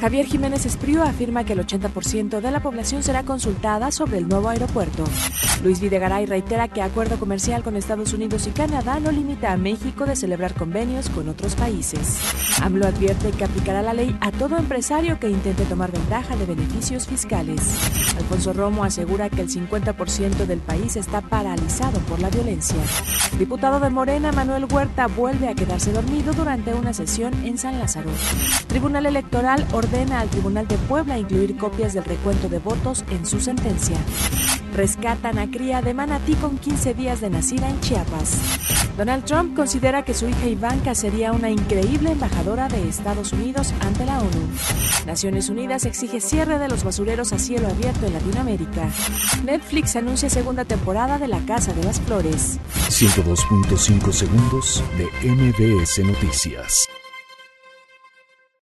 Javier Jiménez Espriu afirma que el 80% de la población será consultada sobre el nuevo aeropuerto. Luis Videgaray reitera que acuerdo comercial con Estados Unidos y Canadá no limita a México de celebrar convenios con otros países. AMLO advierte que aplicará la ley a todo empresario que intente tomar ventaja de beneficios fiscales. Alfonso Romo asegura que el 50% del país está paralizado por la violencia. Diputado de Morena, Manuel Huerta, vuelve a quedarse dormido durante una sesión en San Lázaro. Tribunal Electoral ordena al Tribunal de Puebla incluir copias del recuento de votos en su sentencia. Rescatan a cría de manatí con 15 días de nacida en Chiapas. Donald Trump considera que su hija Ivanka sería una increíble embajadora de Estados Unidos ante la ONU. Naciones Unidas exige cierre de los basureros a cielo abierto en Latinoamérica. Netflix anuncia segunda temporada de La Casa de las Flores. 102.5 segundos de MBS Noticias.